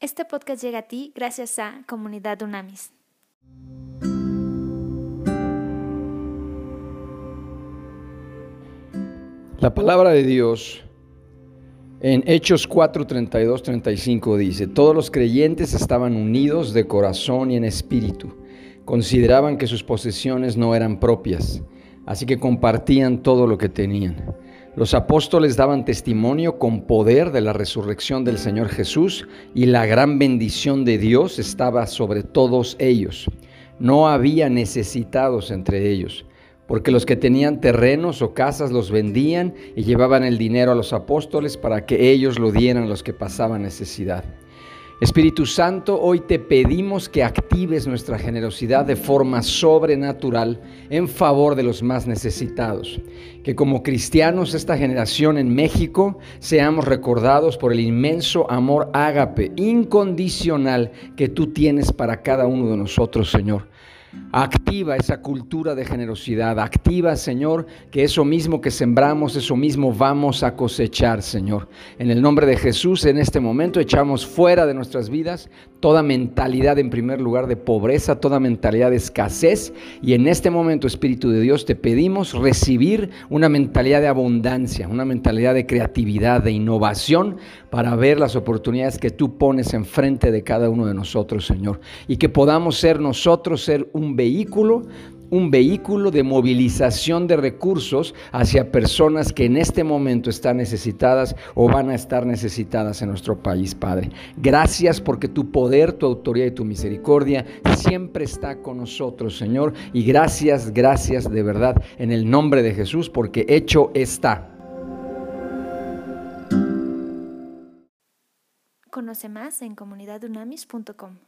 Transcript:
Este podcast llega a ti gracias a Comunidad Unamis. La palabra de Dios en Hechos 4, 32, 35 dice, todos los creyentes estaban unidos de corazón y en espíritu, consideraban que sus posesiones no eran propias, así que compartían todo lo que tenían. Los apóstoles daban testimonio con poder de la resurrección del Señor Jesús y la gran bendición de Dios estaba sobre todos ellos. No había necesitados entre ellos porque los que tenían terrenos o casas los vendían y llevaban el dinero a los apóstoles para que ellos lo dieran a los que pasaban necesidad. Espíritu Santo, hoy te pedimos que actives nuestra generosidad de forma sobrenatural en favor de los más necesitados. Que como cristianos, esta generación en México, seamos recordados por el inmenso amor ágape, incondicional que tú tienes para cada uno de nosotros, Señor. Activa esa cultura de generosidad. Activa, Señor, que eso mismo que sembramos, eso mismo vamos a cosechar, Señor. En el nombre de Jesús, en este momento echamos fuera de nuestras vidas toda mentalidad, en primer lugar, de pobreza, toda mentalidad de escasez. Y en este momento, Espíritu de Dios, te pedimos recibir una mentalidad de abundancia, una mentalidad de creatividad, de innovación, para ver las oportunidades que tú pones enfrente de cada uno de nosotros, Señor. Y que podamos ser nosotros, ser un vehículo un vehículo de movilización de recursos hacia personas que en este momento están necesitadas o van a estar necesitadas en nuestro país, Padre. Gracias porque tu poder, tu autoridad y tu misericordia siempre está con nosotros, Señor. Y gracias, gracias de verdad en el nombre de Jesús porque hecho está. Conoce más en comunidadunamis.com.